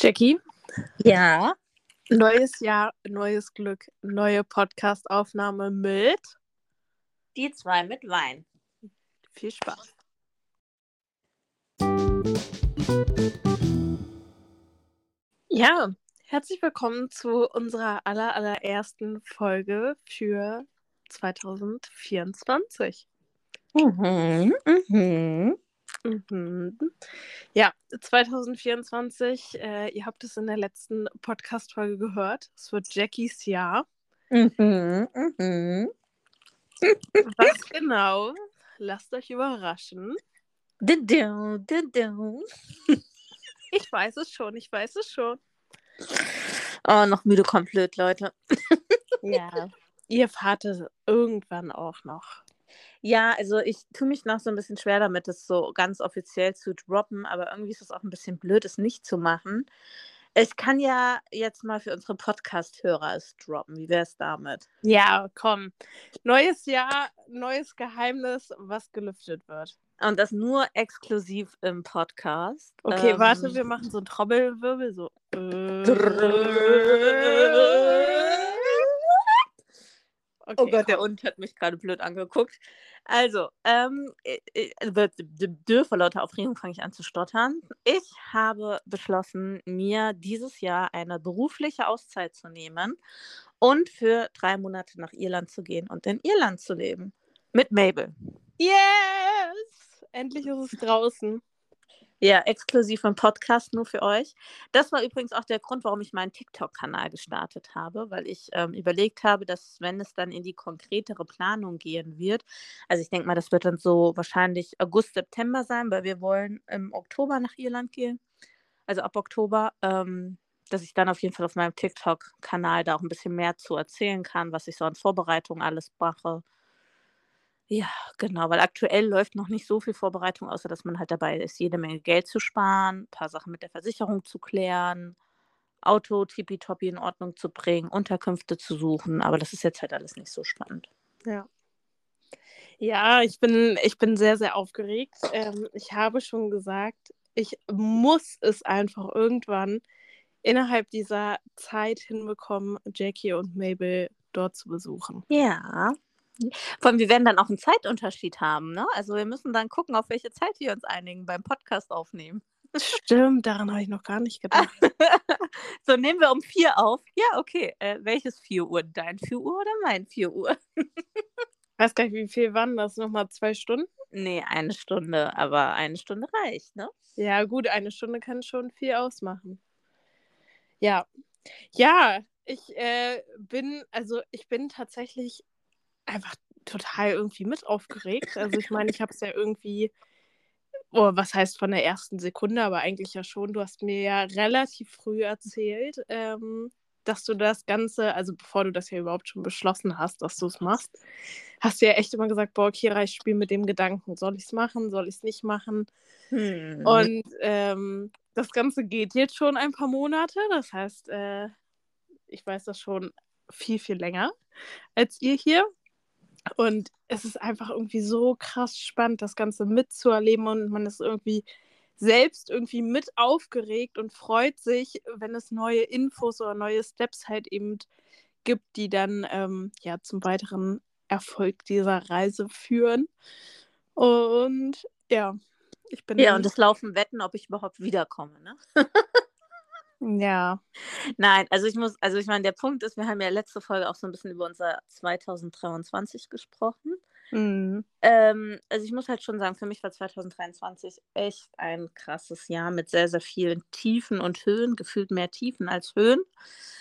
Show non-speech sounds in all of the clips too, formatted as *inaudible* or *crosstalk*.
Jackie, Ja. neues Jahr, neues Glück, neue Podcast-Aufnahme mit Die zwei mit Wein. viel Spaß. Ja, herzlich willkommen zu unserer aller, allerersten Folge für 2024. Mhm, mhm. Mhm. Ja, 2024, äh, ihr habt es in der letzten Podcast-Folge gehört. Es wird Jackies Jahr. Mhm, mhm. Was genau? Lasst euch überraschen. Ich weiß es schon, ich weiß es schon. Oh, noch müde komplett, Leute. Ja. Ihr fahrt es irgendwann auch noch. Ja, also ich tue mich noch so ein bisschen schwer damit, das so ganz offiziell zu droppen, aber irgendwie ist es auch ein bisschen blöd, es nicht zu machen. Ich kann ja jetzt mal für unsere Podcast-Hörer es droppen. Wie wäre es damit? Ja, komm. Neues Jahr, neues Geheimnis, was gelüftet wird. Und das nur exklusiv im Podcast. Okay, Ähm, warte, wir machen so einen Trommelwirbel, so. Okay, Oh Gott, der komm. Hund hat mich gerade blöd angeguckt. Also, ähm, äh, äh, d- d- d- vor lauter Aufregung fange ich an zu stottern. Ich habe beschlossen, mir dieses Jahr eine berufliche Auszeit zu nehmen und für drei Monate nach Irland zu gehen und in Irland zu leben. Mit Mabel. Yes! Endlich ist es draußen. Ja, exklusiv im Podcast nur für euch. Das war übrigens auch der Grund, warum ich meinen TikTok-Kanal gestartet habe, weil ich ähm, überlegt habe, dass wenn es dann in die konkretere Planung gehen wird, also ich denke mal, das wird dann so wahrscheinlich August, September sein, weil wir wollen im Oktober nach Irland gehen, also ab Oktober, ähm, dass ich dann auf jeden Fall auf meinem TikTok-Kanal da auch ein bisschen mehr zu erzählen kann, was ich so an Vorbereitung alles mache. Ja, genau, weil aktuell läuft noch nicht so viel Vorbereitung, außer dass man halt dabei ist, jede Menge Geld zu sparen, ein paar Sachen mit der Versicherung zu klären, Auto tippitoppi in Ordnung zu bringen, Unterkünfte zu suchen, aber das ist jetzt halt alles nicht so spannend. Ja. Ja, ich bin, ich bin sehr, sehr aufgeregt. Ähm, ich habe schon gesagt, ich muss es einfach irgendwann innerhalb dieser Zeit hinbekommen, Jackie und Mabel dort zu besuchen. Ja. Vor allem, wir werden dann auch einen Zeitunterschied haben, ne? Also wir müssen dann gucken, auf welche Zeit wir uns einigen beim Podcast aufnehmen. Stimmt, daran habe ich noch gar nicht gedacht. *laughs* so, nehmen wir um vier auf. Ja, okay. Äh, welches 4 Uhr? Dein 4 Uhr oder mein 4 Uhr? weiß gar nicht, wie viel waren das? Nochmal zwei Stunden? Nee, eine Stunde, aber eine Stunde reicht, ne? Ja, gut, eine Stunde kann schon viel ausmachen. Ja. Ja, ich äh, bin, also ich bin tatsächlich einfach total irgendwie mit aufgeregt. Also ich meine, ich habe es ja irgendwie, oh, was heißt von der ersten Sekunde, aber eigentlich ja schon. Du hast mir ja relativ früh erzählt, ähm, dass du das Ganze, also bevor du das ja überhaupt schon beschlossen hast, dass du es machst, hast du ja echt immer gesagt, boah, Kira, ich spiele mit dem Gedanken, soll ich es machen, soll ich es nicht machen? Hm. Und ähm, das Ganze geht jetzt schon ein paar Monate. Das heißt, äh, ich weiß das schon viel, viel länger als ihr hier. Und es ist einfach irgendwie so krass spannend, das Ganze mitzuerleben und man ist irgendwie selbst irgendwie mit aufgeregt und freut sich, wenn es neue Infos oder neue Steps halt eben gibt, die dann ähm, ja zum weiteren Erfolg dieser Reise führen. Und ja, ich bin ja, und es laufen Wetten, ob ich überhaupt wiederkomme, ne? *laughs* ja. Nein, also ich muss, also ich meine, der Punkt ist, wir haben ja letzte Folge auch so ein bisschen über unser 2023 gesprochen. Mhm. Ähm, also ich muss halt schon sagen, für mich war 2023 echt ein krasses Jahr mit sehr, sehr vielen Tiefen und Höhen, gefühlt mehr Tiefen als Höhen.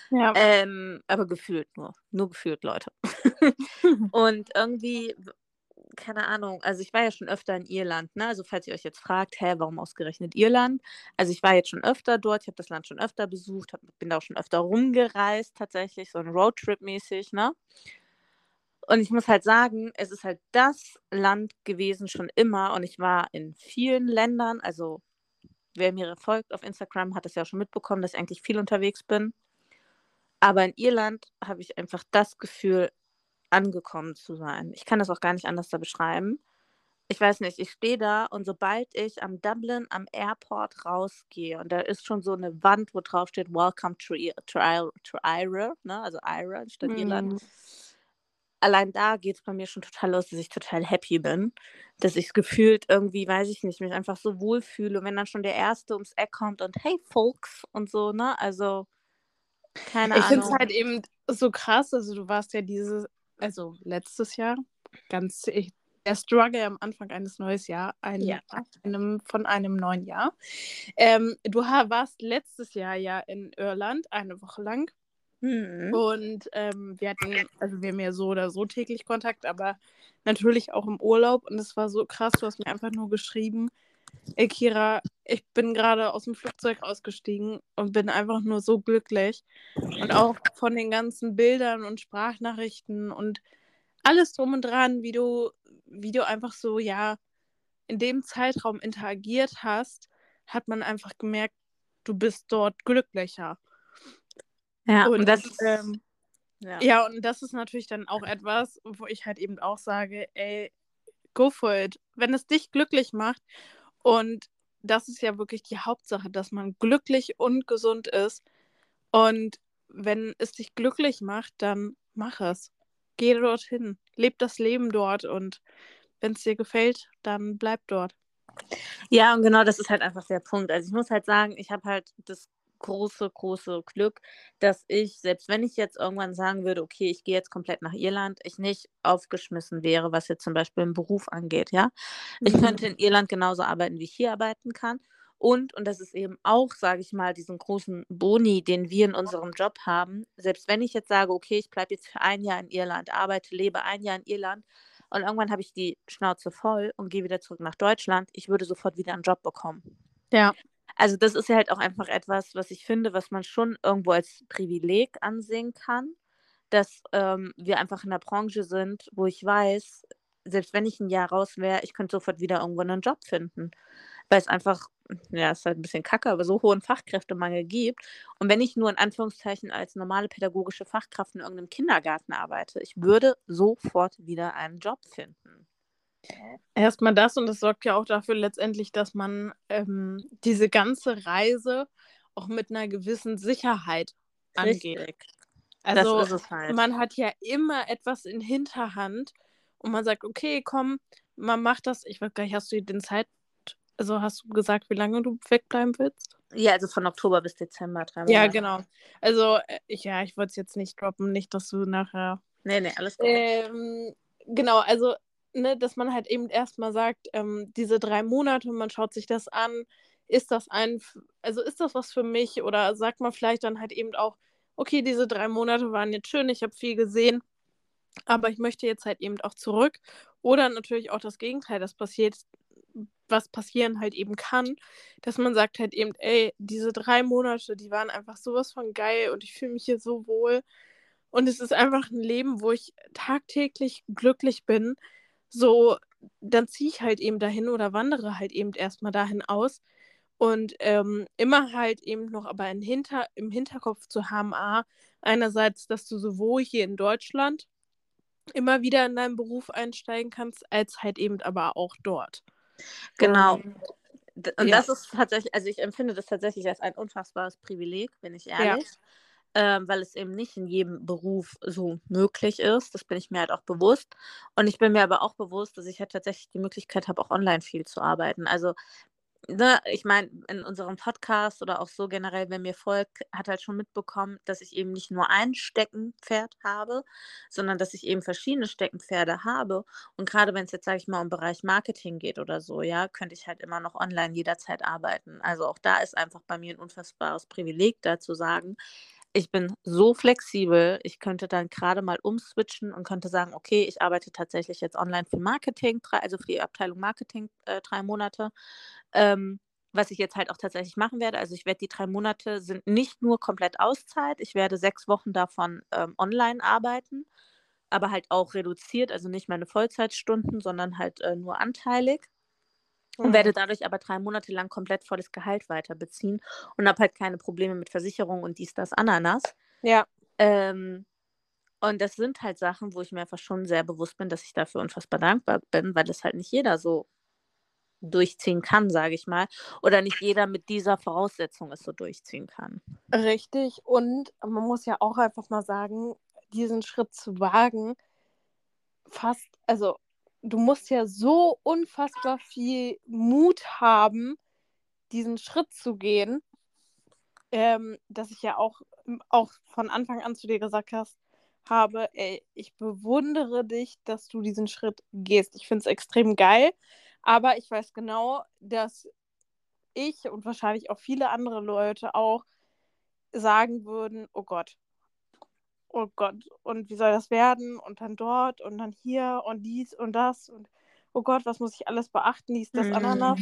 Ja. Ähm, aber gefühlt nur, nur gefühlt, Leute. *laughs* Und irgendwie, keine Ahnung, also ich war ja schon öfter in Irland, ne? Also falls ihr euch jetzt fragt, hä, warum ausgerechnet Irland? Also ich war jetzt schon öfter dort, ich habe das Land schon öfter besucht, hab, bin da auch schon öfter rumgereist, tatsächlich, so ein Roadtrip-mäßig, ne? Und ich muss halt sagen, es ist halt das Land gewesen schon immer und ich war in vielen Ländern, also wer mir folgt auf Instagram, hat es ja schon mitbekommen, dass ich eigentlich viel unterwegs bin. Aber in Irland habe ich einfach das Gefühl, angekommen zu sein. Ich kann das auch gar nicht anders da beschreiben. ich weiß nicht, ich stehe da und sobald ich am Dublin am Airport rausgehe und da ist schon so eine Wand, wo drauf steht Welcome to, to, to Ira, ne? also Ira statt mm. Irland. Allein da geht es bei mir schon total los, dass ich total happy bin, dass ich gefühlt irgendwie, weiß ich nicht, mich einfach so wohlfühle. Und wenn dann schon der Erste ums Eck kommt und hey Folks und so, ne, also keine ich Ahnung. Ich finde es halt eben so krass, also du warst ja dieses, also letztes Jahr, ganz, ich, der Struggle am Anfang eines neuen Jahr, ein, ja. einem, von einem neuen Jahr. Ähm, du warst letztes Jahr ja in Irland eine Woche lang. Mhm. Und ähm, wir hatten, also wir haben ja so oder so täglich Kontakt, aber natürlich auch im Urlaub. Und es war so krass, du hast mir einfach nur geschrieben, ey Kira, ich bin gerade aus dem Flugzeug ausgestiegen und bin einfach nur so glücklich. Und auch von den ganzen Bildern und Sprachnachrichten und alles drum und dran, wie du, wie du einfach so, ja, in dem Zeitraum interagiert hast, hat man einfach gemerkt, du bist dort glücklicher. Ja, und, und das ist, ähm, ja. ja, und das ist natürlich dann auch etwas, wo ich halt eben auch sage, ey, go for it. Wenn es dich glücklich macht und das ist ja wirklich die Hauptsache, dass man glücklich und gesund ist. Und wenn es dich glücklich macht, dann mach es. Geh dorthin, leb das Leben dort und wenn es dir gefällt, dann bleib dort. Ja, und genau das ist halt einfach der Punkt. Also ich muss halt sagen, ich habe halt das große, große Glück, dass ich, selbst wenn ich jetzt irgendwann sagen würde, okay, ich gehe jetzt komplett nach Irland, ich nicht aufgeschmissen wäre, was jetzt zum Beispiel im Beruf angeht, ja. Ich mhm. könnte in Irland genauso arbeiten, wie ich hier arbeiten kann. Und, und das ist eben auch, sage ich mal, diesen großen Boni, den wir in unserem Job haben. Selbst wenn ich jetzt sage, okay, ich bleibe jetzt für ein Jahr in Irland, arbeite, lebe ein Jahr in Irland und irgendwann habe ich die Schnauze voll und gehe wieder zurück nach Deutschland, ich würde sofort wieder einen Job bekommen. Ja. Also das ist ja halt auch einfach etwas, was ich finde, was man schon irgendwo als Privileg ansehen kann, dass ähm, wir einfach in der Branche sind, wo ich weiß, selbst wenn ich ein Jahr raus wäre, ich könnte sofort wieder irgendwo einen Job finden. Weil es einfach, ja, ist halt ein bisschen kacke, aber so hohen Fachkräftemangel gibt. Und wenn ich nur in Anführungszeichen als normale pädagogische Fachkraft in irgendeinem Kindergarten arbeite, ich würde sofort wieder einen Job finden. Erstmal das und das sorgt ja auch dafür letztendlich, dass man ähm, diese ganze Reise auch mit einer gewissen Sicherheit angeht. Richtig. Also halt. man hat ja immer etwas in Hinterhand und man sagt, okay, komm, man macht das. Ich weiß gar nicht, hast du den Zeit, also hast du gesagt, wie lange du wegbleiben willst? Ja, also von Oktober bis Dezember. Drei Monate. Ja, genau. Also äh, ich, ja, ich wollte es jetzt nicht droppen, nicht, dass du nachher. Nee, nee, alles gut. Ähm, genau, also ne, dass man halt eben erstmal sagt, ähm, diese drei Monate, man schaut sich das an, ist das ein, also ist das was für mich? Oder sagt man vielleicht dann halt eben auch, okay, diese drei Monate waren jetzt schön, ich habe viel gesehen, aber ich möchte jetzt halt eben auch zurück. Oder natürlich auch das Gegenteil, das passiert, was passieren halt eben kann, dass man sagt halt eben, ey, diese drei Monate, die waren einfach sowas von geil und ich fühle mich hier so wohl. Und es ist einfach ein Leben, wo ich tagtäglich glücklich bin so, dann ziehe ich halt eben dahin oder wandere halt eben erstmal dahin aus. Und ähm, immer halt eben noch aber in Hinter im Hinterkopf zu haben, A, einerseits, dass du sowohl hier in Deutschland immer wieder in deinen Beruf einsteigen kannst, als halt eben aber auch dort. Genau. Und, und ja. das ist tatsächlich, also ich empfinde das tatsächlich als ein unfassbares Privileg, bin ich ehrlich. Ja ähm, weil es eben nicht in jedem Beruf so möglich ist. Das bin ich mir halt auch bewusst. Und ich bin mir aber auch bewusst, dass ich halt tatsächlich die Möglichkeit habe, auch online viel zu arbeiten. Also Ne, ich meine, in unserem Podcast oder auch so generell, wenn mir folgt, hat halt schon mitbekommen, dass ich eben nicht nur ein Steckenpferd habe, sondern dass ich eben verschiedene Steckenpferde habe. Und gerade wenn es jetzt, sage ich mal, um Bereich Marketing geht oder so, ja, könnte ich halt immer noch online jederzeit arbeiten. Also auch da ist einfach bei mir ein unfassbares Privileg, da zu sagen, ich bin so flexibel, ich könnte dann gerade mal umswitchen und könnte sagen, okay, ich arbeite tatsächlich jetzt online für Marketing, also für die Abteilung Marketing äh, drei Monate. Ähm, was ich jetzt halt auch tatsächlich machen werde. Also ich werde die drei Monate sind nicht nur komplett Auszeit, ich werde sechs Wochen davon ähm, online arbeiten, aber halt auch reduziert, also nicht meine Vollzeitstunden, sondern halt äh, nur anteilig und werde dadurch aber drei Monate lang komplett volles Gehalt weiter beziehen und habe halt keine Probleme mit Versicherung und dies, das, Ananas. Ja. Ähm, Und das sind halt Sachen, wo ich mir einfach schon sehr bewusst bin, dass ich dafür unfassbar dankbar bin, weil das halt nicht jeder so durchziehen kann, sage ich mal. Oder nicht jeder mit dieser Voraussetzung es so durchziehen kann. Richtig. Und man muss ja auch einfach mal sagen, diesen Schritt zu wagen, fast, also du musst ja so unfassbar viel Mut haben, diesen Schritt zu gehen, ähm, dass ich ja auch, auch von Anfang an zu dir gesagt hast, habe, ey, ich bewundere dich, dass du diesen Schritt gehst. Ich finde es extrem geil, aber ich weiß genau, dass ich und wahrscheinlich auch viele andere Leute auch sagen würden, oh Gott, oh Gott, und wie soll das werden? Und dann dort und dann hier und dies und das und oh Gott, was muss ich alles beachten, dies, das, mhm. Ananas.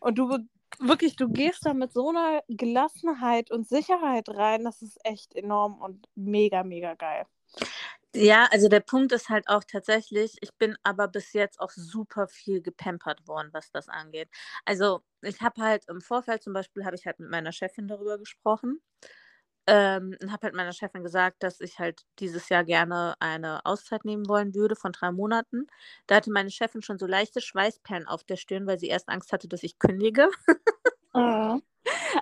Und du wirklich, du gehst da mit so einer Gelassenheit und Sicherheit rein, das ist echt enorm und mega, mega geil. Ja, also der Punkt ist halt auch tatsächlich, ich bin aber bis jetzt auch super viel gepampert worden, was das angeht. Also ich habe halt im Vorfeld zum Beispiel, habe ich halt mit meiner Chefin darüber gesprochen ähm, und habe halt meiner Chefin gesagt, dass ich halt dieses Jahr gerne eine Auszeit nehmen wollen würde von drei Monaten. Da hatte meine Chefin schon so leichte Schweißperlen auf der Stirn, weil sie erst Angst hatte, dass ich kündige. Mhm. *laughs*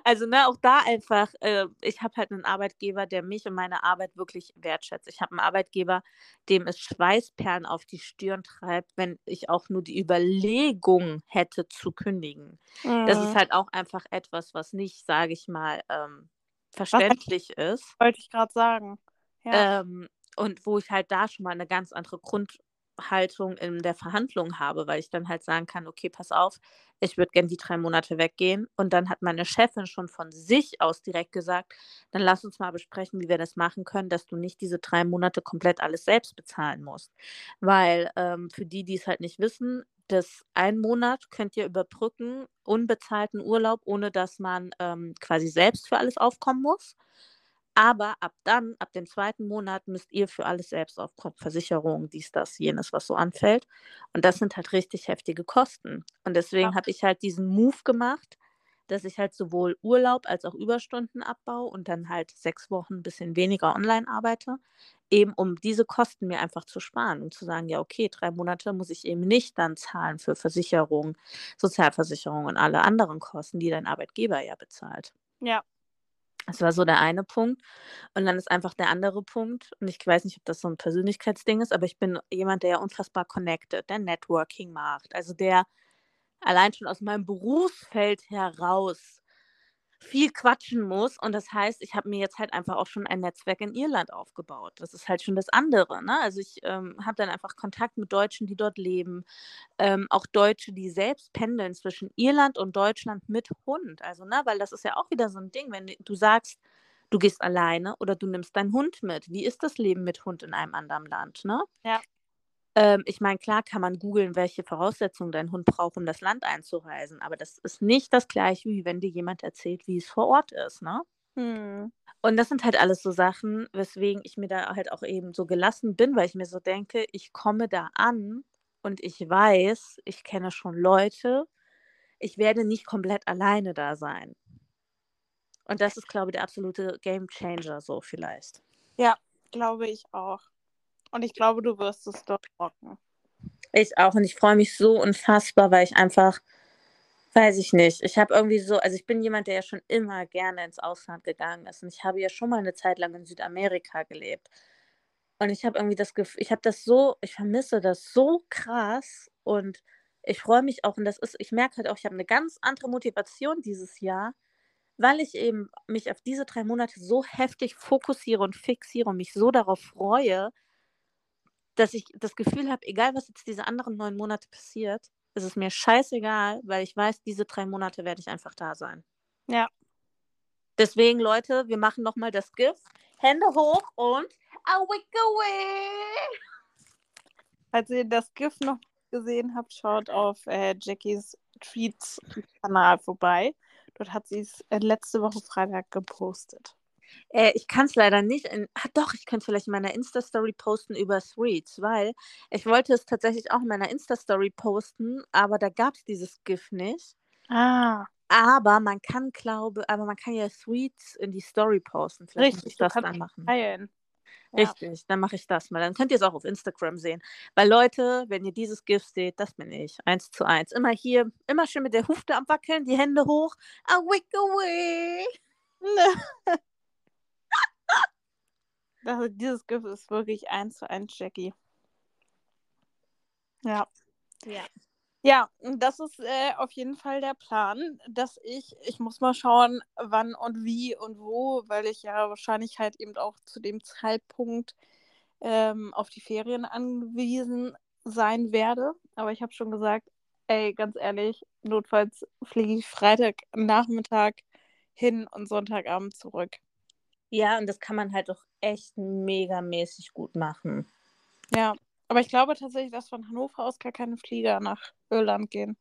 Also, ne, auch da einfach, äh, ich habe halt einen Arbeitgeber, der mich und meine Arbeit wirklich wertschätzt. Ich habe einen Arbeitgeber, dem es Schweißperlen auf die Stirn treibt, wenn ich auch nur die Überlegung hätte zu kündigen. Mhm. Das ist mhm. halt auch einfach etwas, was nicht, sage ich mal, ähm, verständlich was, ist. Wollte ich gerade sagen. Ja. Ähm, und wo ich halt da schon mal eine ganz andere Grund, Haltung in der Verhandlung habe, weil ich dann halt sagen kann, okay, pass auf, ich würde gerne die drei Monate weggehen. Und dann hat meine Chefin schon von sich aus direkt gesagt, dann lass uns mal besprechen, wie wir das machen können, dass du nicht diese drei Monate komplett alles selbst bezahlen musst. Weil ähm, für die, die es halt nicht wissen, das ein Monat könnt ihr überbrücken, unbezahlten Urlaub, ohne dass man ähm, quasi selbst für alles aufkommen muss. Aber ab dann, ab dem zweiten Monat, müsst ihr für alles selbst aufkommen. Versicherung, dies, das, jenes, was so anfällt. Und das sind halt richtig heftige Kosten. Und deswegen ja. habe ich halt diesen Move gemacht, dass ich halt sowohl Urlaub als auch Überstunden abbaue und dann halt sechs Wochen ein bisschen weniger online arbeite, eben um diese Kosten mir einfach zu sparen und zu sagen, ja, okay, drei Monate muss ich eben nicht dann zahlen für Versicherung, Sozialversicherung und alle anderen Kosten, die dein Arbeitgeber ja bezahlt. Ja, das war so der eine Punkt. Und dann ist einfach der andere Punkt, und ich weiß nicht, ob das so ein Persönlichkeitsding ist, aber ich bin jemand, der ja unfassbar connected, der Networking macht. Also der allein schon aus meinem Berufsfeld heraus viel quatschen muss. Und das heißt, ich habe mir jetzt halt einfach auch schon ein Netzwerk in Irland aufgebaut. Das ist halt schon das andere. Ne? Also ich ähm, habe dann einfach Kontakt mit Deutschen, die dort leben. Ähm, auch Deutsche, die selbst pendeln zwischen Irland und Deutschland mit Hund. Also, ne, weil das ist ja auch wieder so ein Ding, wenn du sagst, du gehst alleine oder du nimmst deinen Hund mit. Wie ist das Leben mit Hund in einem anderen Land? Ne? Ja. Ähm, ich meine, klar kann man googeln, welche Voraussetzungen dein Hund braucht, um das Land einzureisen, aber das ist nicht das gleiche, wie wenn dir jemand erzählt, wie es vor Ort ist, ne? Hm. Und das sind halt alles so Sachen, weswegen ich mir da halt auch eben so gelassen bin, weil ich mir so denke, ich komme da an und ich weiß, ich kenne schon Leute, ich werde nicht komplett alleine da sein. Und das ist, glaube ich, der absolute Game Changer so vielleicht. Ja, glaube ich auch. Und ich glaube, du wirst es dort rocken. Ich auch. Und ich freue mich so unfassbar, weil ich einfach, weiß ich nicht, ich habe irgendwie so, also ich bin jemand, der ja schon immer gerne ins Ausland gegangen ist. Und ich habe ja schon mal eine Zeit lang in Südamerika gelebt. Und ich habe irgendwie das Gefühl, ich habe das so, ich vermisse das so krass. Und ich freue mich auch, und das ist, ich merke halt auch, ich habe eine ganz andere Motivation dieses Jahr, weil ich eben mich auf diese drei Monate so heftig fokussiere und fixiere und mich so darauf freue, dass ich das Gefühl habe, egal was jetzt diese anderen neun Monate passiert, ist es mir scheißegal, weil ich weiß, diese drei Monate werde ich einfach da sein. Ja. Deswegen, Leute, wir machen nochmal das GIF. Hände hoch und away, away. Falls ihr das GIF noch gesehen habt, schaut auf äh, Jackies Tweets Kanal vorbei. Dort hat sie es äh, letzte Woche Freitag gepostet. Äh, ich kann es leider nicht. In, ah, doch, ich könnte es vielleicht in meiner Insta-Story posten über Threads, weil ich wollte es tatsächlich auch in meiner Insta-Story posten, aber da gab es dieses GIF nicht. Ah. Aber man kann, glaube aber man kann ja Threads in die Story posten. Vielleicht Richtig, muss ich das dann machen. Teilen. Ja. Richtig, dann mache ich das mal. Dann könnt ihr es auch auf Instagram sehen. Weil Leute, wenn ihr dieses Gift seht, das bin ich. Eins zu eins. Immer hier, immer schön mit der Hufte am Wackeln, die Hände hoch. A wick away. *laughs* Also dieses Gift ist wirklich eins zu eins Jackie. Ja. Ja. Ja, das ist äh, auf jeden Fall der Plan, dass ich, ich muss mal schauen, wann und wie und wo, weil ich ja wahrscheinlich halt eben auch zu dem Zeitpunkt ähm, auf die Ferien angewiesen sein werde. Aber ich habe schon gesagt, ey, ganz ehrlich, notfalls fliege ich Freitagnachmittag hin und Sonntagabend zurück. Ja, und das kann man halt auch echt megamäßig gut machen. Ja, aber ich glaube tatsächlich, dass von Hannover aus gar keine Flieger nach Irland gehen.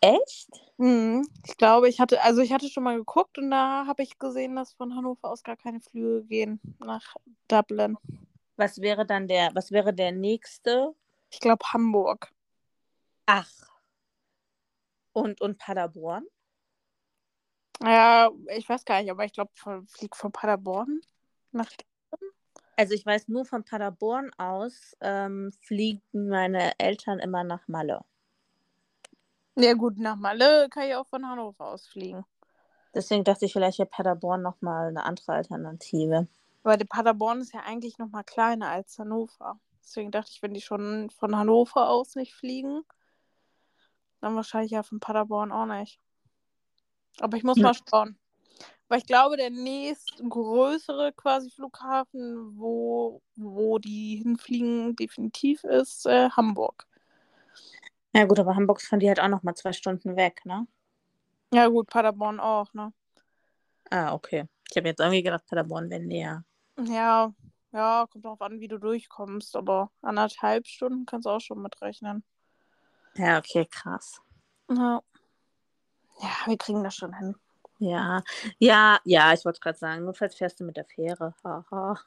Echt? Mhm. Ich glaube, ich hatte, also ich hatte schon mal geguckt und da habe ich gesehen, dass von Hannover aus gar keine Flüge gehen nach Dublin. Was wäre dann der, was wäre der nächste? Ich glaube Hamburg. Ach. Und, und Paderborn? Ja, ich weiß gar nicht, aber ich glaube, fliegt von Paderborn nach Also ich weiß nur von Paderborn aus ähm, fliegen meine Eltern immer nach Malle. Ja gut, nach Malle kann ich auch von Hannover aus fliegen. Deswegen dachte ich, vielleicht wäre Paderborn nochmal eine andere Alternative. Weil der Paderborn ist ja eigentlich nochmal kleiner als Hannover. Deswegen dachte ich, wenn die schon von Hannover aus nicht fliegen, dann wahrscheinlich ja von Paderborn auch nicht. Aber ich muss Ja. mal schauen. Weil ich glaube, der nächstgrößere quasi Flughafen, wo, wo die hinfliegen, definitiv ist äh, Hamburg. Ja gut, aber Hamburg ist von dir halt auch nochmal zwei Stunden weg, ne? Ja gut, Paderborn auch, ne? Ah, okay. Ich habe jetzt irgendwie gedacht, Paderborn wäre näher. Ja, ja, kommt drauf an, wie du durchkommst, aber anderthalb Stunden kannst du auch schon mitrechnen. Ja, okay, krass. Ja. Ja, wir kriegen das schon hin. Ja, ja, ja, ich wollte gerade sagen, notfalls fährst du mit der Fähre. Haha.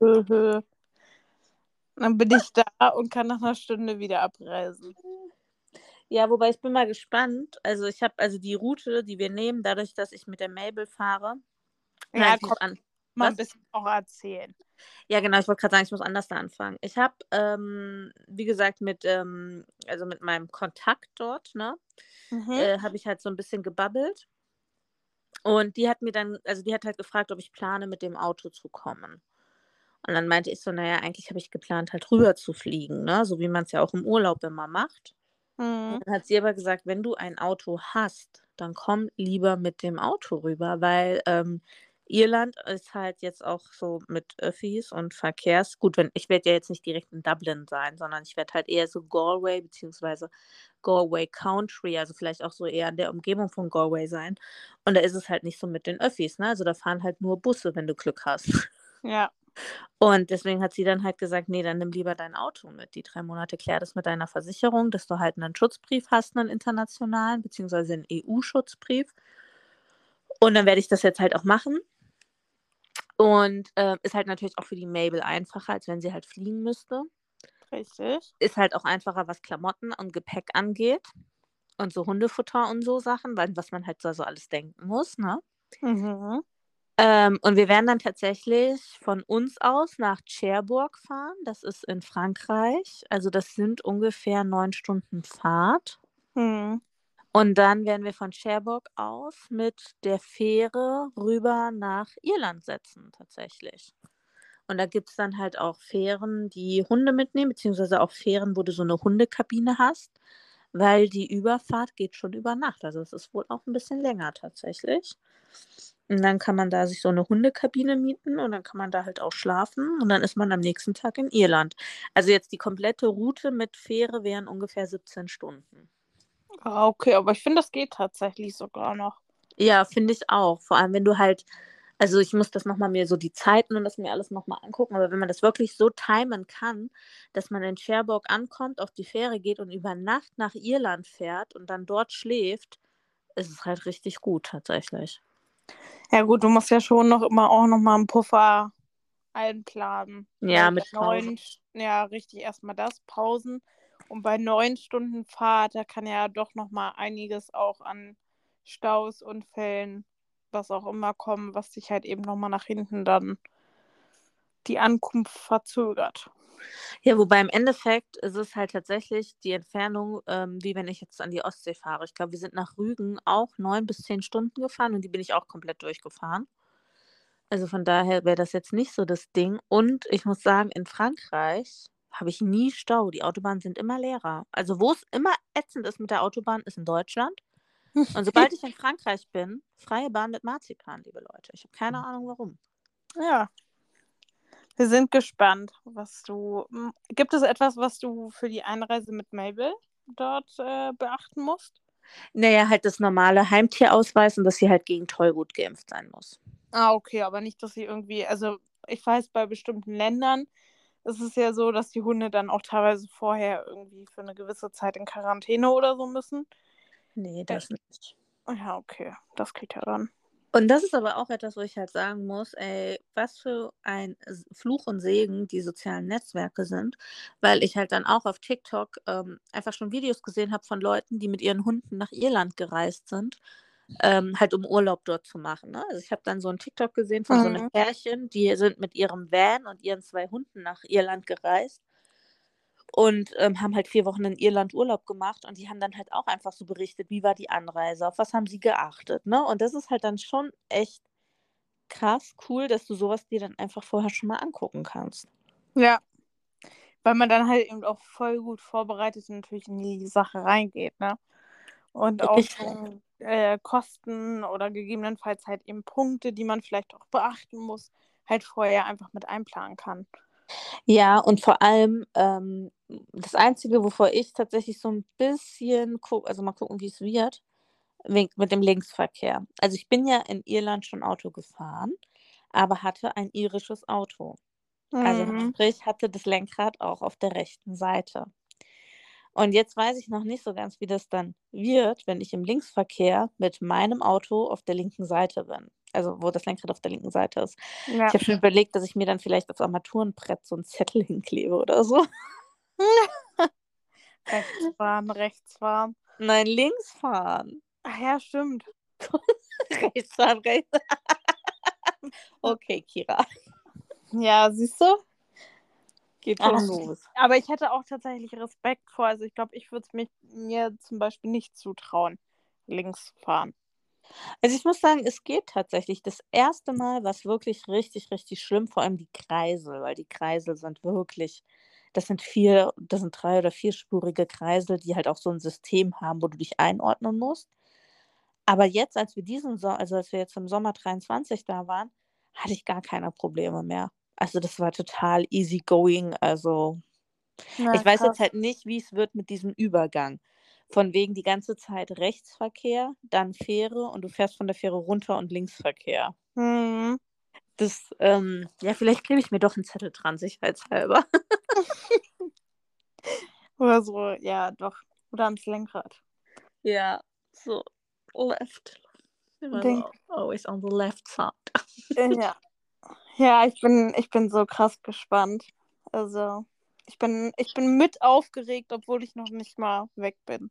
Hö. Dann bin ich *laughs* da und kann nach einer Stunde wieder abreisen. Ja, wobei ich bin mal gespannt. Also ich habe also die Route, die wir nehmen, dadurch, dass ich mit der Mabel fahre. Ja, ich komm, an. mal ein bisschen auch erzählen. Ja, genau, ich wollte gerade sagen, ich muss anders da anfangen. Ich habe, ähm, wie gesagt, mit, ähm, also mit meinem Kontakt dort, ne, Mhm. äh, habe ich halt so ein bisschen gebabbelt. Und die hat mir dann, also die hat halt gefragt, ob ich plane, mit dem Auto zu kommen. Und dann meinte ich so, naja, eigentlich habe ich geplant, halt rüber zu fliegen, ne? So wie man es ja auch im Urlaub immer macht. Mhm. Dann hat sie aber gesagt, wenn du ein Auto hast, dann komm lieber mit dem Auto rüber, weil ähm, Irland ist halt jetzt auch so mit Öffis und Verkehrs. Gut, wenn ich werde ja jetzt nicht direkt in Dublin sein, sondern ich werde halt eher so Galway beziehungsweise Galway Country, also vielleicht auch so eher in der Umgebung von Galway sein. Und da ist es halt nicht so mit den Öffis, ne? Also da fahren halt nur Busse, wenn du Glück hast. *laughs* Ja. Und deswegen hat sie dann halt gesagt, nee, dann nimm lieber dein Auto mit. Die drei Monate klär das mit deiner Versicherung, dass du halt einen Schutzbrief hast, einen internationalen, beziehungsweise einen EU-Schutzbrief. Und dann werde ich das jetzt halt auch machen. Und äh, ist halt natürlich auch für die Mabel einfacher, als wenn sie halt fliegen müsste. Richtig. Ist halt auch einfacher, was Klamotten und Gepäck angeht. Und so Hundefutter und so Sachen, weil was man halt so, so alles denken muss, ne? Mhm. Ähm, und wir werden dann tatsächlich von uns aus nach Cherbourg fahren. Das ist in Frankreich. Also das sind ungefähr neun Stunden Fahrt. Mhm. Und dann werden wir von Cherbourg aus mit der Fähre rüber nach Irland setzen, tatsächlich. Und da gibt es dann halt auch Fähren, die Hunde mitnehmen, beziehungsweise auch Fähren, wo du so eine Hundekabine hast, weil die Überfahrt geht schon über Nacht. Also es ist wohl auch ein bisschen länger tatsächlich. Und dann kann man da sich so eine Hundekabine mieten und dann kann man da halt auch schlafen und dann ist man am nächsten Tag in Irland. Also jetzt die komplette Route mit Fähre wären ungefähr 17 Stunden. Ah, okay, aber ich finde, das geht tatsächlich sogar noch. Ja, finde ich auch. Vor allem, wenn du halt, also ich muss das nochmal mir so die Zeiten und das mir alles nochmal angucken, aber wenn man das wirklich so timen kann, dass man in Cherbourg ankommt, auf die Fähre geht und über Nacht nach Irland fährt und dann dort schläft, ist es halt richtig gut tatsächlich. Ja gut, du musst ja schon noch immer auch noch mal einen Puffer einplanen. Ja, mit neun, Ja, richtig, erstmal das, Pausen. Und bei neun Stunden Fahrt, da kann ja doch noch mal einiges auch an Staus, Unfällen, was auch immer kommen, was dich halt eben noch mal nach hinten dann die Ankunft verzögert. Ja, wobei im Endeffekt ist es halt tatsächlich die Entfernung, ähm, wie wenn ich jetzt an die Ostsee fahre. Ich glaube, wir sind nach Rügen auch neun bis zehn Stunden gefahren und die bin ich auch komplett durchgefahren. Also von daher wäre das jetzt nicht so das Ding. Und ich muss sagen, in Frankreich habe ich nie Stau. Die Autobahnen sind immer leerer. Also wo es immer ätzend ist mit der Autobahn, ist in Deutschland. Und sobald ich in *laughs* Frankreich bin, freie Bahn mit Marzipan, liebe Leute. Ich habe keine Ahnung warum. Ja. Wir sind gespannt, was du. m, Gibt es etwas, was du für die Einreise mit Mabel dort äh, beachten musst? Naja, halt das normale Heimtierausweis und dass sie halt gegen Tollwut geimpft sein muss. Ah, okay, aber nicht, dass sie irgendwie. Also, ich weiß, bei bestimmten Ländern ist es ja so, dass die Hunde dann auch teilweise vorher irgendwie für eine gewisse Zeit in Quarantäne oder so müssen. Nee, das nicht. Ja, okay, das geht ja dann. Und das ist aber auch etwas, wo ich halt sagen muss, ey, was für ein Fluch und Segen die sozialen Netzwerke sind, weil ich halt dann auch auf TikTok ähm, einfach schon Videos gesehen habe von Leuten, die mit ihren Hunden nach Irland gereist sind, ähm, halt um Urlaub dort zu machen. Ne? Also ich habe dann so ein TikTok gesehen von so einem Mhm. Pärchen, die sind mit ihrem Van und ihren zwei Hunden nach Irland gereist und ähm, haben halt vier Wochen in Irland Urlaub gemacht und die haben dann halt auch einfach so berichtet, wie war die Anreise, auf was haben sie geachtet, ne? Und das ist halt dann schon echt krass cool, dass du sowas dir dann einfach vorher schon mal angucken kannst. Ja, weil man dann halt eben auch voll gut vorbereitet natürlich in die Sache reingeht, ne? Und auch äh, Kosten oder gegebenenfalls halt eben Punkte, die man vielleicht auch beachten muss, halt vorher einfach mit einplanen kann. Ja, und vor allem ähm, das Einzige, wovor ich tatsächlich so ein bisschen gucke, also mal gucken, wie es wird, mit dem Linksverkehr. Also ich bin ja in Irland schon Auto gefahren, aber hatte ein irisches Auto. Also Mhm. sprich, hatte das Lenkrad auch auf der rechten Seite. Und jetzt weiß ich noch nicht so ganz, wie das dann wird, wenn ich im Linksverkehr mit meinem Auto auf der linken Seite bin. Also wo das Lenkrad auf der linken Seite ist. Ja. Ich habe schon überlegt, dass ich mir dann vielleicht aufs Armaturenbrett so einen Zettel hinklebe oder so. *laughs* Rechts fahren, rechts fahren. Nein, links fahren. Ach ja, stimmt. *laughs* rechts fahren, rechts. *laughs* okay, Kira, Ja, siehst du? Geht schon los. Aber ich hätte auch tatsächlich Respekt vor. Also ich glaube, ich würde es mir, zum Beispiel nicht zutrauen, links fahren. Also ich muss sagen, es geht tatsächlich. Das erste Mal war es wirklich richtig, richtig schlimm, vor allem die Kreisel, weil die Kreisel sind wirklich, das sind vier, das sind drei oder vierspurige Kreisel, die halt auch so ein System haben, wo du dich einordnen musst. Aber jetzt, als wir diesen, so also als wir jetzt im Sommer 23 da waren, hatte ich gar keine Probleme mehr. Also das war total easy going. Also Ja, ich weiß krass. jetzt halt nicht, wie es wird mit diesem Übergang. Von wegen die ganze Zeit Rechtsverkehr, dann Fähre und du fährst von der Fähre runter und Linksverkehr. Mhm. Das, ähm, ja, vielleicht klebe ich mir doch einen Zettel dran, sicherheitshalber. *laughs* Oder so, ja, doch. Oder ans Lenkrad. Ja, so left. Denk- always on the left side. Äh, ja. Ja, ich bin, ich bin so krass gespannt. Also, ich bin, ich bin mit aufgeregt, obwohl ich noch nicht mal weg bin.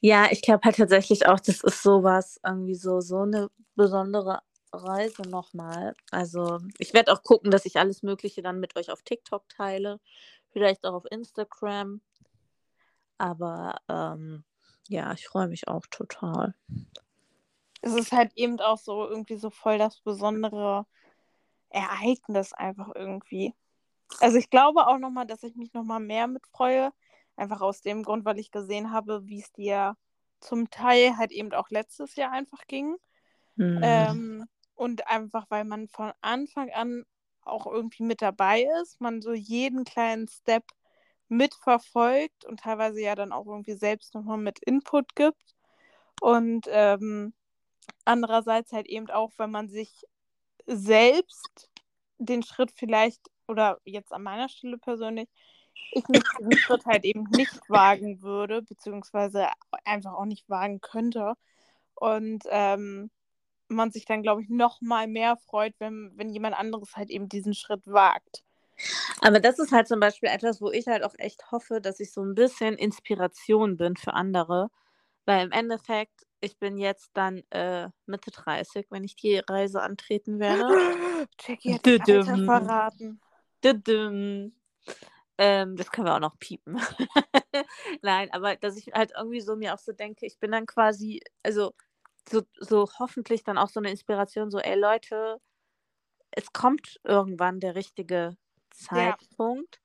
Ja, ich glaube halt tatsächlich auch, das ist sowas, irgendwie so, so eine besondere Reise nochmal. Also, ich werde auch gucken, dass ich alles Mögliche dann mit euch auf TikTok teile, vielleicht auch auf Instagram. Aber ähm, ja, ich freue mich auch total. Es ist halt eben auch so irgendwie so voll das besondere Ereignis einfach irgendwie. Also ich glaube auch nochmal, dass ich mich nochmal mehr mitfreue. Einfach aus dem Grund, weil ich gesehen habe, wie es dir zum Teil halt eben auch letztes Jahr einfach ging. Hm. Ähm, und einfach, weil man von Anfang an auch irgendwie mit dabei ist, man so jeden kleinen Step mitverfolgt und teilweise ja dann auch irgendwie selbst nochmal mit Input gibt. Und ähm, andererseits halt eben auch, wenn man sich selbst den Schritt vielleicht, oder jetzt an meiner Stelle persönlich, ich mich diesen Schritt halt eben nicht wagen würde, beziehungsweise einfach auch nicht wagen könnte. Und ähm, man sich dann, glaube ich, noch mal mehr freut, wenn, wenn jemand anderes halt eben diesen Schritt wagt. Aber das ist halt zum Beispiel etwas, wo ich halt auch echt hoffe, dass ich so ein bisschen Inspiration bin für andere. Weil im Endeffekt, ich bin jetzt dann äh, Mitte 30, wenn ich die Reise antreten werde. Jackie hat das Alter verraten. Ähm, das können wir auch noch piepen. *laughs* Nein, aber dass ich halt irgendwie so mir auch so denke, ich bin dann quasi, also so, so hoffentlich dann auch so eine Inspiration, so, ey Leute, es kommt irgendwann der richtige Zeitpunkt. Ja.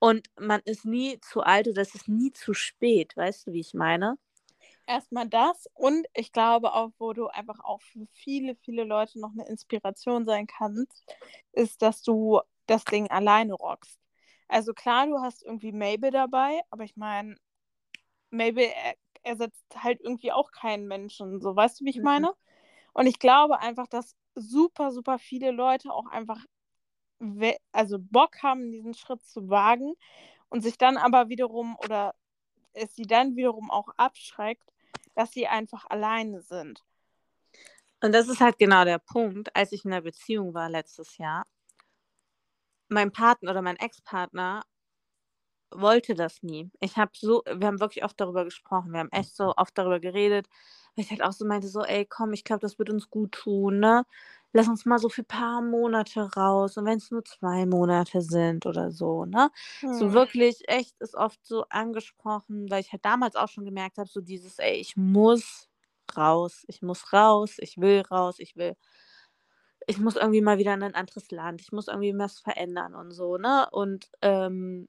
Und man ist nie zu alt oder es ist nie zu spät, weißt du, wie ich meine? Erstmal das und ich glaube auch, wo du einfach auch für viele, viele Leute noch eine Inspiration sein kannst, ist, dass du das Ding alleine rockst. Also klar, du hast irgendwie Mabel dabei, aber ich meine, Mabel ersetzt halt irgendwie auch keinen Menschen, so weißt du, wie ich mhm. meine? Und ich glaube einfach, dass super, super viele Leute auch einfach also Bock haben, diesen Schritt zu wagen und sich dann aber wiederum oder es sie dann wiederum auch abschreckt, dass sie einfach alleine sind. Und das ist halt genau der Punkt, als ich in der Beziehung war letztes Jahr. Mein Partner oder mein Ex-Partner wollte das nie. Ich habe so, wir haben wirklich oft darüber gesprochen, wir haben echt so oft darüber geredet, weil ich halt auch so meinte, so, ey, komm, ich glaube, das wird uns gut tun, ne? Lass uns mal so für ein paar Monate raus und wenn es nur zwei Monate sind oder so, ne? Hm. So wirklich, echt ist oft so angesprochen, weil ich halt damals auch schon gemerkt habe, so dieses, ey, ich muss raus, ich muss raus, ich will raus, ich will ich muss irgendwie mal wieder in ein anderes Land, ich muss irgendwie was verändern und so, ne? Und ähm,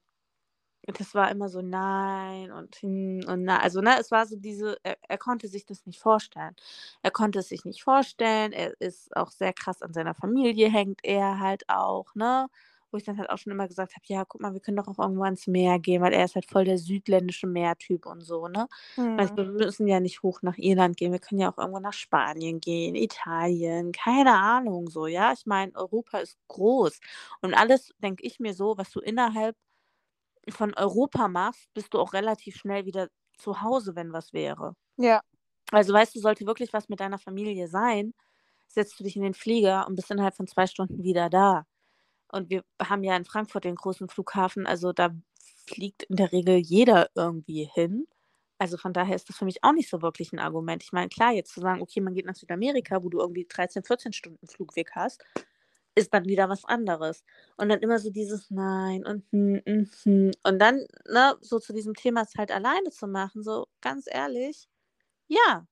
das war immer so nein und hm und na. Also, ne, es war so diese, er, er konnte sich das nicht vorstellen. Er konnte es sich nicht vorstellen. Er ist auch sehr krass an seiner Familie, hängt er halt auch, ne? Wo ich dann halt auch schon immer gesagt habe, ja, guck mal, wir können doch auch irgendwo ans Meer gehen, weil er ist halt voll der südländische Meertyp und so, ne? Mhm. Also, wir müssen ja nicht hoch nach Irland gehen, wir können ja auch irgendwo nach Spanien gehen, Italien, keine Ahnung, so, ja. Ich meine, Europa ist groß und alles, denke ich mir so, was du innerhalb von Europa machst, bist du auch relativ schnell wieder zu Hause, wenn was wäre. Ja. Also weißt du, sollte wirklich was mit deiner Familie sein, setzt du dich in den Flieger und bist innerhalb von zwei Stunden wieder da. Und wir haben ja in Frankfurt den großen Flughafen, also da fliegt in der Regel jeder irgendwie hin. Also von daher ist das für mich auch nicht so wirklich ein Argument. Ich meine, klar, jetzt zu sagen, okay, man geht nach Südamerika, wo du irgendwie 13, 14 Stunden Flugweg hast, ist dann wieder was anderes. Und dann immer so dieses Nein und hm, hm, hm. Und dann, ne, so zu diesem Thema es halt alleine zu machen, so ganz ehrlich, ja.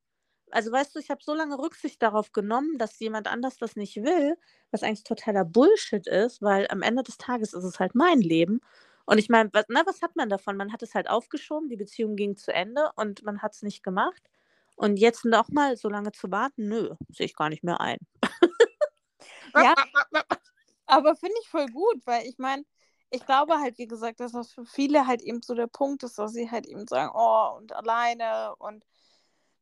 Also weißt du, ich habe so lange Rücksicht darauf genommen, dass jemand anders das nicht will, was eigentlich totaler Bullshit ist, weil am Ende des Tages ist es halt mein Leben. Und ich meine, was, na, was hat man davon? Man hat es halt aufgeschoben, die Beziehung ging zu Ende und man hat es nicht gemacht. Und jetzt noch mal so lange zu warten, nö, sehe ich gar nicht mehr ein. *laughs* Ja, *laughs* aber finde ich voll gut, weil ich meine, ich glaube halt, wie gesagt, dass das für viele halt eben so der Punkt ist, dass sie halt eben sagen, oh, und alleine und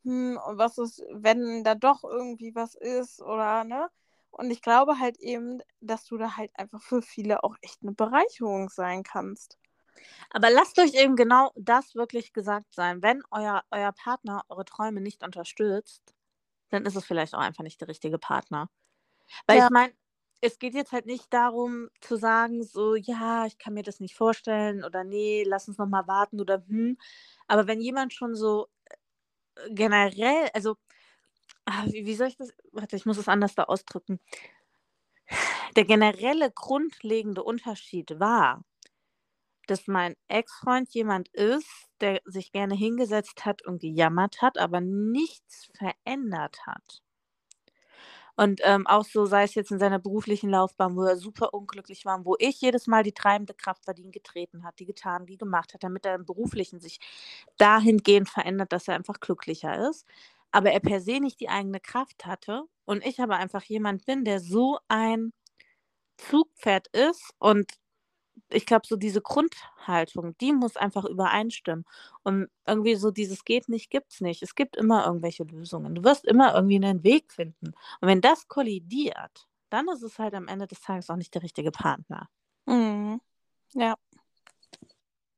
hm, und was ist, wenn da doch irgendwie was ist oder ne? Und ich glaube halt eben, dass du da halt einfach für viele auch echt eine Bereicherung sein kannst. Aber lasst euch eben genau das wirklich gesagt sein. Wenn euer, euer Partner eure Träume nicht unterstützt, dann ist es vielleicht auch einfach nicht der richtige Partner. Weil ja. ich meine, es geht jetzt halt nicht darum zu sagen, so, ja, ich kann mir das nicht vorstellen oder nee, lass uns nochmal warten oder hm. Aber wenn jemand schon so äh, generell, also, ach, wie, wie soll ich das, warte, ich muss es anders da ausdrücken. Der generelle grundlegende Unterschied war, dass mein Ex-Freund jemand ist, der sich gerne hingesetzt hat und gejammert hat, aber nichts verändert hat. Und ähm, auch so, sei es jetzt in seiner beruflichen Laufbahn, wo er super unglücklich war, wo ich jedes Mal die treibende Kraft war, die ihn getreten hat, die getan, die gemacht hat, damit er im Beruflichen sich dahingehend verändert, dass er einfach glücklicher ist. Aber er per se nicht die eigene Kraft hatte. Und ich aber einfach jemand bin, der so ein Zugpferd ist und ich glaube, so diese Grundhaltung, die muss einfach übereinstimmen. Und irgendwie so dieses geht nicht, gibt es nicht. Es gibt immer irgendwelche Lösungen. Du wirst immer irgendwie einen Weg finden. Und wenn das kollidiert, dann ist es halt am Ende des Tages auch nicht der richtige Partner. Mhm. Ja.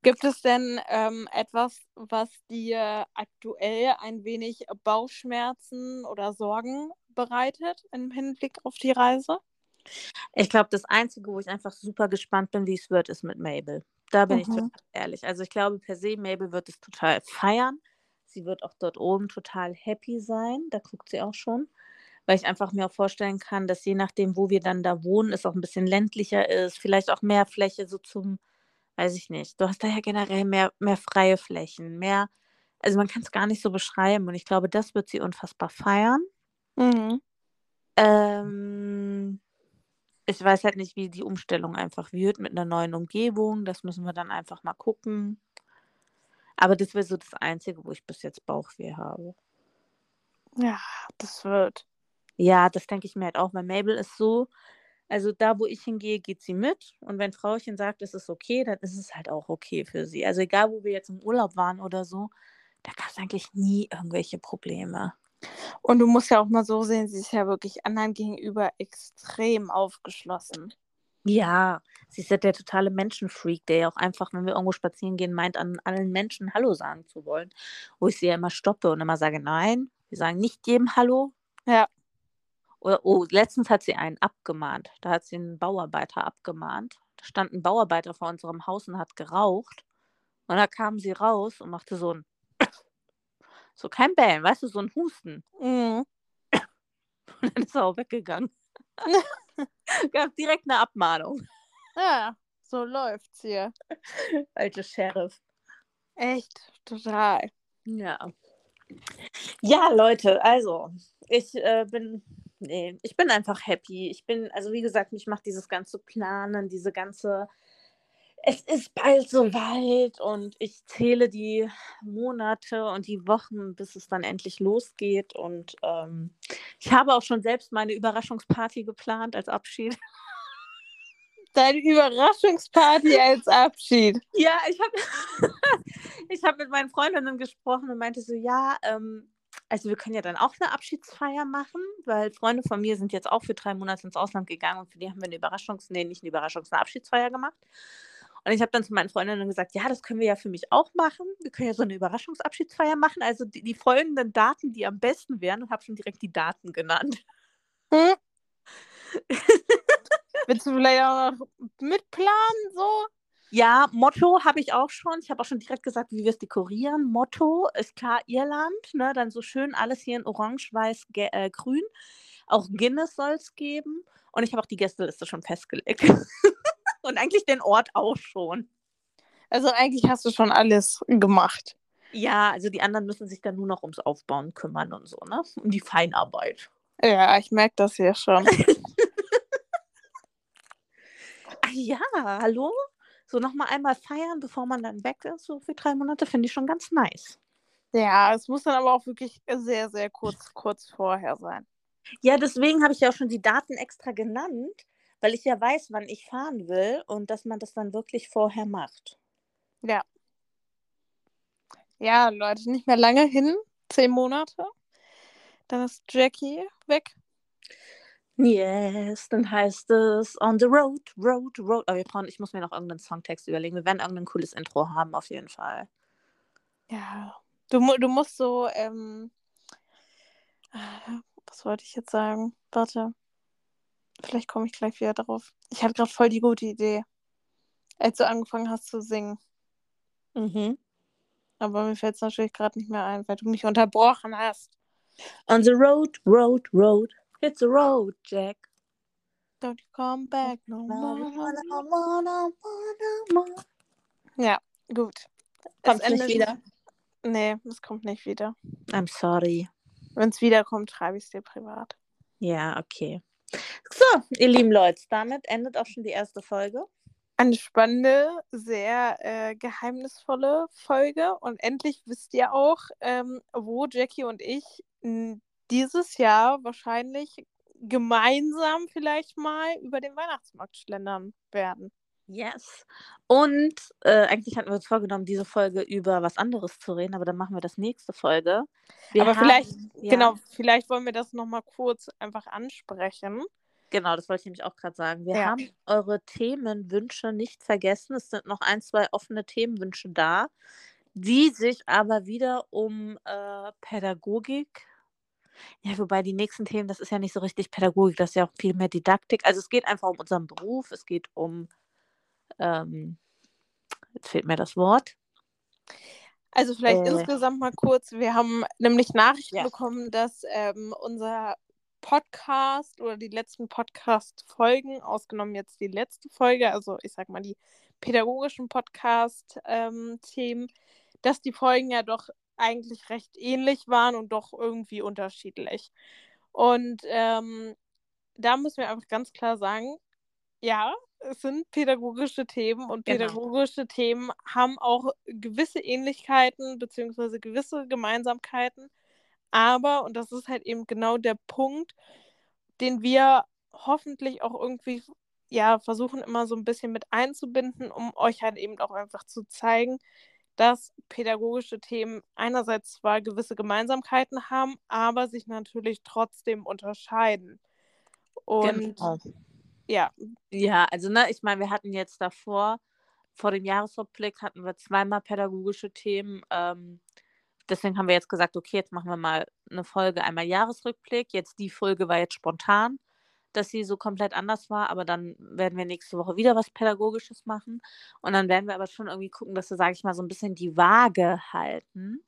Gibt es denn ähm, etwas, was dir aktuell ein wenig Bauchschmerzen oder Sorgen bereitet im Hinblick auf die Reise? Ich glaube, das Einzige, wo ich einfach super gespannt bin, wie es wird, ist mit Mabel. Da bin mhm. ich total ehrlich. Also ich glaube per se, Mabel wird es total feiern. Sie wird auch dort oben total happy sein. Da guckt sie auch schon. Weil ich einfach mir auch vorstellen kann, dass je nachdem, wo wir dann da wohnen, es auch ein bisschen ländlicher ist, vielleicht auch mehr Fläche so zum, weiß ich nicht. Du hast da ja generell mehr, mehr freie Flächen, mehr, also man kann es gar nicht so beschreiben. Und ich glaube, das wird sie unfassbar feiern. Mhm. Ähm, ich weiß halt nicht, wie die Umstellung einfach wird mit einer neuen Umgebung. Das müssen wir dann einfach mal gucken. Aber das wäre so das Einzige, wo ich bis jetzt Bauchweh habe. Ja, das wird. Ja, das denke ich mir halt auch, weil Mabel ist so, also da, wo ich hingehe, geht sie mit. Und wenn Frauchen sagt, es ist okay, dann ist es halt auch okay für sie. Also egal, wo wir jetzt im Urlaub waren oder so, da gab es eigentlich nie irgendwelche Probleme. Und du musst ja auch mal so sehen, sie ist ja wirklich anderen gegenüber extrem aufgeschlossen. Ja, sie ist ja der totale Menschenfreak, der ja auch einfach, wenn wir irgendwo spazieren gehen, meint, an allen Menschen Hallo sagen zu wollen. Wo ich sie ja immer stoppe und immer sage, nein, wir sagen nicht jedem Hallo. Ja. Oder, oh, letztens hat sie einen abgemahnt. Da hat sie einen Bauarbeiter abgemahnt. Da stand ein Bauarbeiter vor unserem Haus und hat geraucht. Und da kam sie raus und machte so ein so kein Bellen, weißt du, so ein Husten. Mhm. *laughs* Und dann ist er auch weggegangen. *laughs* Gab direkt eine Abmahnung. Ja, so läuft's hier. Alte Sheriff. Echt, total. Ja. Ja, Leute, also, ich äh, bin, nee, ich bin einfach happy. Ich bin, also wie gesagt, mich macht dieses ganze Planen, diese ganze es ist bald soweit und ich zähle die Monate und die Wochen, bis es dann endlich losgeht. Und ähm, ich habe auch schon selbst meine Überraschungsparty geplant als Abschied. *laughs* Deine Überraschungsparty als Abschied. Ja, ich habe *laughs* ich hab mit meinen Freundinnen gesprochen und meinte so, ja, ähm, also wir können ja dann auch eine Abschiedsfeier machen, weil Freunde von mir sind jetzt auch für drei Monate ins Ausland gegangen und für die haben wir eine Überraschungs-, nee, nicht eine Überraschungs-, eine Abschiedsfeier gemacht. Und ich habe dann zu meinen Freundinnen gesagt, ja, das können wir ja für mich auch machen. Wir können ja so eine Überraschungsabschiedsfeier machen. Also die, die folgenden Daten, die am besten wären, und habe schon direkt die Daten genannt. Hm? *laughs* Willst du vielleicht auch mitplanen so? Ja, Motto habe ich auch schon. Ich habe auch schon direkt gesagt, wie wir es dekorieren. Motto ist klar Irland, ne? Dann so schön alles hier in Orange, Weiß, äh, Grün. Auch Guinness soll es geben. Und ich habe auch die Gästeliste schon festgelegt. *laughs* Und eigentlich den Ort auch schon. Also eigentlich hast du schon alles gemacht. Ja, also die anderen müssen sich dann nur noch ums Aufbauen kümmern und so, ne? Um die Feinarbeit. Ja, ich merke das ja schon. Ach *laughs* ja, hallo? So nochmal einmal feiern, bevor man dann weg ist, so für drei Monate, finde ich schon ganz nice. Ja, es muss dann aber auch wirklich sehr, sehr kurz, kurz vorher sein. Ja, deswegen habe ich ja auch schon die Daten extra genannt, weil ich ja weiß, wann ich fahren will und dass man das dann wirklich vorher macht. Ja. Ja, Leute, nicht mehr lange hin. Zehn Monate. Dann ist Jackie weg. Yes, dann heißt es On the Road, Road, Road. Aber wir brauchen, ich muss mir noch irgendeinen Songtext überlegen. Wir werden irgendein cooles Intro haben, auf jeden Fall. Ja. Du, du musst so, ähm, äh, was wollte ich jetzt sagen? Warte. Vielleicht komme ich gleich wieder drauf. Ich hatte gerade voll die gute Idee, als du angefangen hast zu singen. Mhm. Aber mir fällt es natürlich gerade nicht mehr ein, weil du mich unterbrochen hast. On the road, road, road. It's a road, Jack. Don't you come back no more. Ja, gut. Kommt es nicht wieder? Nee, es kommt nicht wieder. I'm sorry. Wenn es wiederkommt, schreibe ich es dir privat. Ja, okay. So, ihr lieben Leute, damit endet auch schon die erste Folge. Eine spannende, sehr äh, geheimnisvolle Folge. Und endlich wisst ihr auch, ähm, wo Jackie und ich dieses Jahr wahrscheinlich gemeinsam vielleicht mal über den Weihnachtsmarkt schlendern werden. Yes. Und äh, eigentlich hatten wir uns vorgenommen, diese Folge über was anderes zu reden, aber dann machen wir das nächste Folge. Wir aber haben, vielleicht, ja. genau, vielleicht wollen wir das nochmal kurz einfach ansprechen. Genau, das wollte ich nämlich auch gerade sagen. Wir ja. haben eure Themenwünsche nicht vergessen. Es sind noch ein, zwei offene Themenwünsche da, die sich aber wieder um äh, Pädagogik ja, wobei die nächsten Themen, das ist ja nicht so richtig Pädagogik, das ist ja auch viel mehr Didaktik. Also es geht einfach um unseren Beruf, es geht um ähm, jetzt fehlt mir das Wort. Also vielleicht Äh. insgesamt mal kurz. Wir haben nämlich Nachrichten Ja. bekommen, dass ähm, unser Podcast oder die letzten Podcast-Folgen, ausgenommen jetzt die letzte Folge, also ich sag mal die pädagogischen Podcast-Themen, dass die Folgen ja doch eigentlich recht ähnlich waren und doch irgendwie unterschiedlich. Und ähm, da müssen wir einfach ganz klar sagen, ja, es sind pädagogische Themen und Genau. pädagogische Themen haben auch gewisse Ähnlichkeiten beziehungsweise gewisse Gemeinsamkeiten. Aber, und das ist halt eben genau der Punkt, den wir hoffentlich auch irgendwie ja, versuchen immer so ein bisschen mit einzubinden, um euch halt eben auch einfach zu zeigen, dass pädagogische Themen einerseits zwar gewisse Gemeinsamkeiten haben, aber sich natürlich trotzdem unterscheiden. Und Genau. Ja, Ja, also ne, ich meine, wir hatten jetzt davor, vor dem Jahresrückblick hatten wir zweimal pädagogische Themen. Ähm, deswegen haben wir jetzt gesagt, okay, jetzt machen wir mal eine Folge, einmal Jahresrückblick. Jetzt die Folge war jetzt spontan, dass sie so komplett anders war, aber dann werden wir nächste Woche wieder was Pädagogisches machen. Und dann werden wir aber schon irgendwie gucken, dass wir, sage ich mal, so ein bisschen die Waage halten.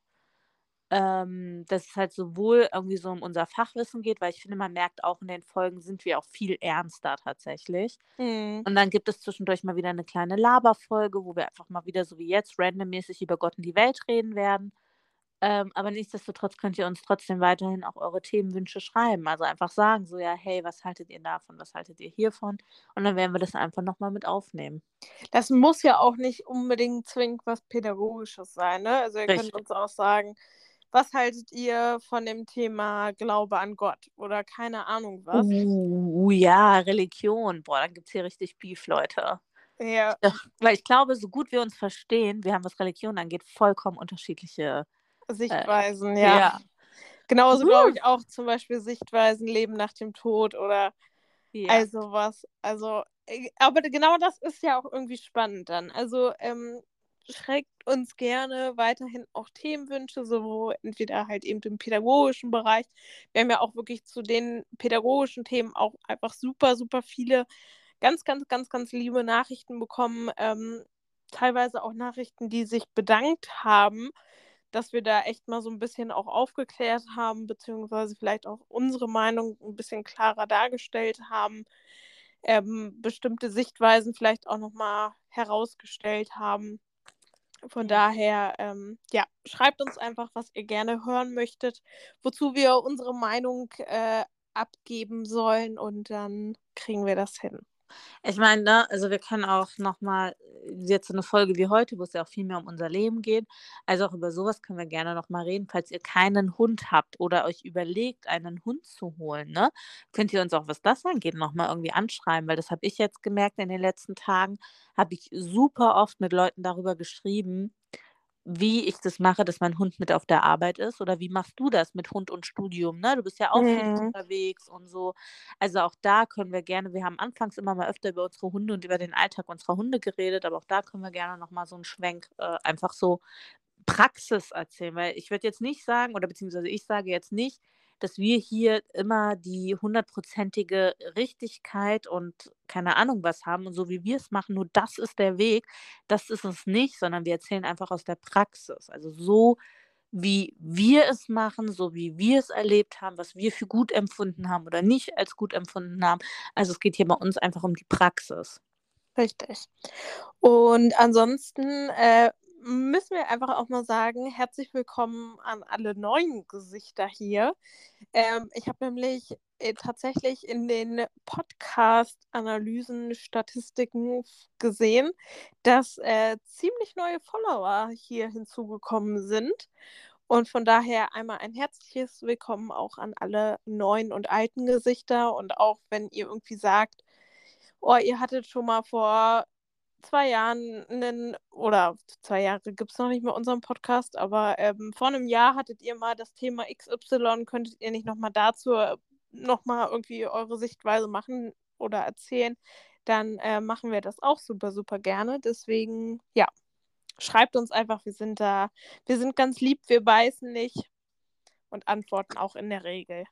Ähm, dass es halt sowohl irgendwie so um unser Fachwissen geht, weil ich finde, man merkt auch in den Folgen sind wir auch viel ernster tatsächlich. hm, Und dann gibt es zwischendurch mal wieder eine kleine Laberfolge, wo wir einfach mal wieder so wie jetzt randommäßig über Gott und die Welt reden werden. Ähm, aber nichtsdestotrotz könnt ihr uns trotzdem weiterhin auch eure Themenwünsche schreiben. Also einfach sagen, so ja, hey, was haltet ihr davon, was haltet ihr hiervon? Und dann werden wir das einfach nochmal mit aufnehmen. das muss ja auch nicht unbedingt zwingend was Pädagogisches sein, ne? Also ihr könnt Richtig. uns auch sagen, was haltet ihr von dem Thema Glaube an Gott oder keine Ahnung was. Uh, ja, Religion. Boah, dann gibt es hier richtig Beef, Leute. Ja, Ja, weil ich glaube, so gut wir uns verstehen, wir haben, was Religion angeht, vollkommen unterschiedliche. Sichtweisen, Äh, ja. Genauso Uh. glaube ich auch zum Beispiel Sichtweisen, Leben nach dem Tod oder ja. also was. Also, äh, aber genau das ist ja auch irgendwie spannend dann. Also, ähm, schreibt uns gerne weiterhin auch Themenwünsche, so entweder halt eben im pädagogischen Bereich. Wir haben ja auch wirklich zu den pädagogischen Themen auch einfach super, super viele ganz, ganz, ganz, ganz liebe Nachrichten bekommen. Ähm, teilweise auch Nachrichten, die sich bedankt haben, dass wir da echt mal so ein bisschen auch aufgeklärt haben, beziehungsweise vielleicht auch unsere Meinung ein bisschen klarer dargestellt haben, ähm, bestimmte Sichtweisen vielleicht auch nochmal herausgestellt haben. Von daher, ähm, ja, schreibt uns einfach, was ihr gerne hören möchtet, wozu wir unsere Meinung äh, abgeben sollen und dann kriegen wir das hin. Ich meine, ne, also wir können auch nochmal, jetzt so eine Folge wie heute, wo es ja auch viel mehr um unser Leben geht, also auch über sowas können wir gerne nochmal reden. Falls ihr keinen Hund habt oder euch überlegt, einen Hund zu holen, ne, könnt ihr uns auch, was das angeht, nochmal irgendwie anschreiben, weil das habe ich jetzt gemerkt in den letzten Tagen, habe ich super oft mit Leuten darüber geschrieben, wie ich das mache, dass mein Hund mit auf der Arbeit ist oder wie machst du das mit Hund und Studium, ne? Du bist ja auch viel Mhm. unterwegs und so. Also auch da können wir gerne, wir haben anfangs immer mal öfter über unsere Hunde und über den Alltag unserer Hunde geredet, aber auch da können wir gerne noch mal so einen Schwenk äh, einfach so Praxis erzählen, weil ich würde jetzt nicht sagen oder beziehungsweise ich sage jetzt nicht, dass wir hier immer die hundertprozentige Richtigkeit und keine Ahnung was haben und so wie wir es machen, nur das ist der Weg. Das ist es nicht, sondern wir erzählen einfach aus der Praxis. Also so, wie wir es machen, so wie wir es erlebt haben, was wir für gut empfunden haben oder nicht als gut empfunden haben. Also es geht hier bei uns einfach um die Praxis. Richtig. Und ansonsten äh, müssen wir einfach auch mal sagen, herzlich willkommen an alle neuen Gesichter hier. Ähm, ich habe nämlich äh, tatsächlich in den Podcast-Analysen, Statistiken gesehen, dass äh, ziemlich neue Follower hier hinzugekommen sind. Und von daher einmal ein herzliches Willkommen auch an alle neuen und alten Gesichter. Und auch wenn ihr irgendwie sagt, oh, ihr hattet schon mal vor zwei Jahren einen, oder zwei Jahre gibt es noch nicht mehr unseren Podcast, aber ähm, vor einem Jahr hattet ihr mal das Thema XY, könntet ihr nicht nochmal dazu nochmal irgendwie eure Sichtweise machen oder erzählen, dann äh, machen wir das auch super, super gerne. Deswegen, ja, schreibt uns einfach, wir sind da, wir sind ganz lieb, wir beißen nicht und antworten auch in der Regel.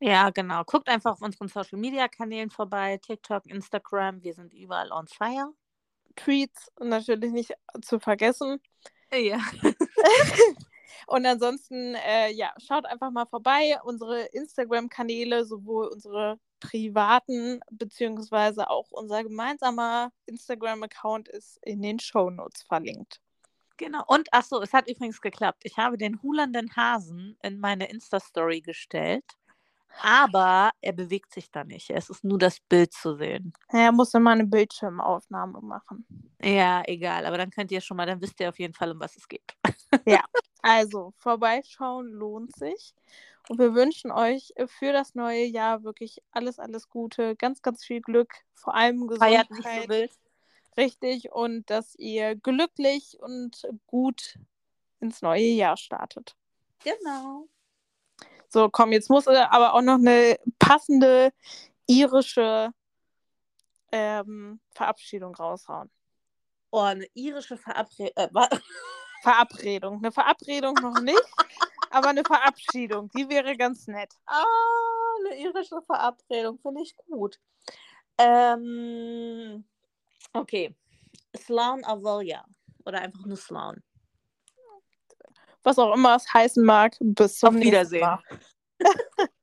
Ja, genau. Guckt einfach auf unseren Social Media Kanälen vorbei, TikTok, Instagram, wir sind überall on fire. Tweets natürlich nicht zu vergessen. Ja. *laughs* *laughs* Und ansonsten, äh, ja, schaut einfach mal vorbei. Unsere Instagram-Kanäle, sowohl unsere privaten, beziehungsweise auch unser gemeinsamer Instagram-Account ist in den Shownotes verlinkt. Genau. Und ach so, es hat übrigens geklappt. Ich habe den hulernden Hasen in meine Insta-Story gestellt. Aber er bewegt sich da nicht. Es ist nur das Bild zu sehen. Er muss immer eine Bildschirmaufnahme machen. Ja, egal. Aber dann könnt ihr schon mal, dann wisst ihr auf jeden Fall, um was es geht. Ja, *laughs* also vorbeischauen lohnt sich. Und wir wünschen euch für das neue Jahr wirklich alles, alles Gute, ganz, ganz viel Glück, vor allem Gesundheit. Feiert nicht so wild. Richtig, und dass ihr glücklich und gut ins neue Jahr startet. Genau. So, komm, jetzt muss er aber auch noch eine passende irische ähm, Verabschiedung raushauen. Oh, eine irische Verabredung. Äh, *laughs* Verabredung. Eine Verabredung noch nicht, aber eine Verabschiedung. Die wäre ganz nett. ah, eine irische Verabredung. Finde ich gut. Ähm, okay. Sloan Avoya. Oder einfach nur Sloan. Was auch immer es heißen mag. Bis zum Auf Wiedersehen. *laughs*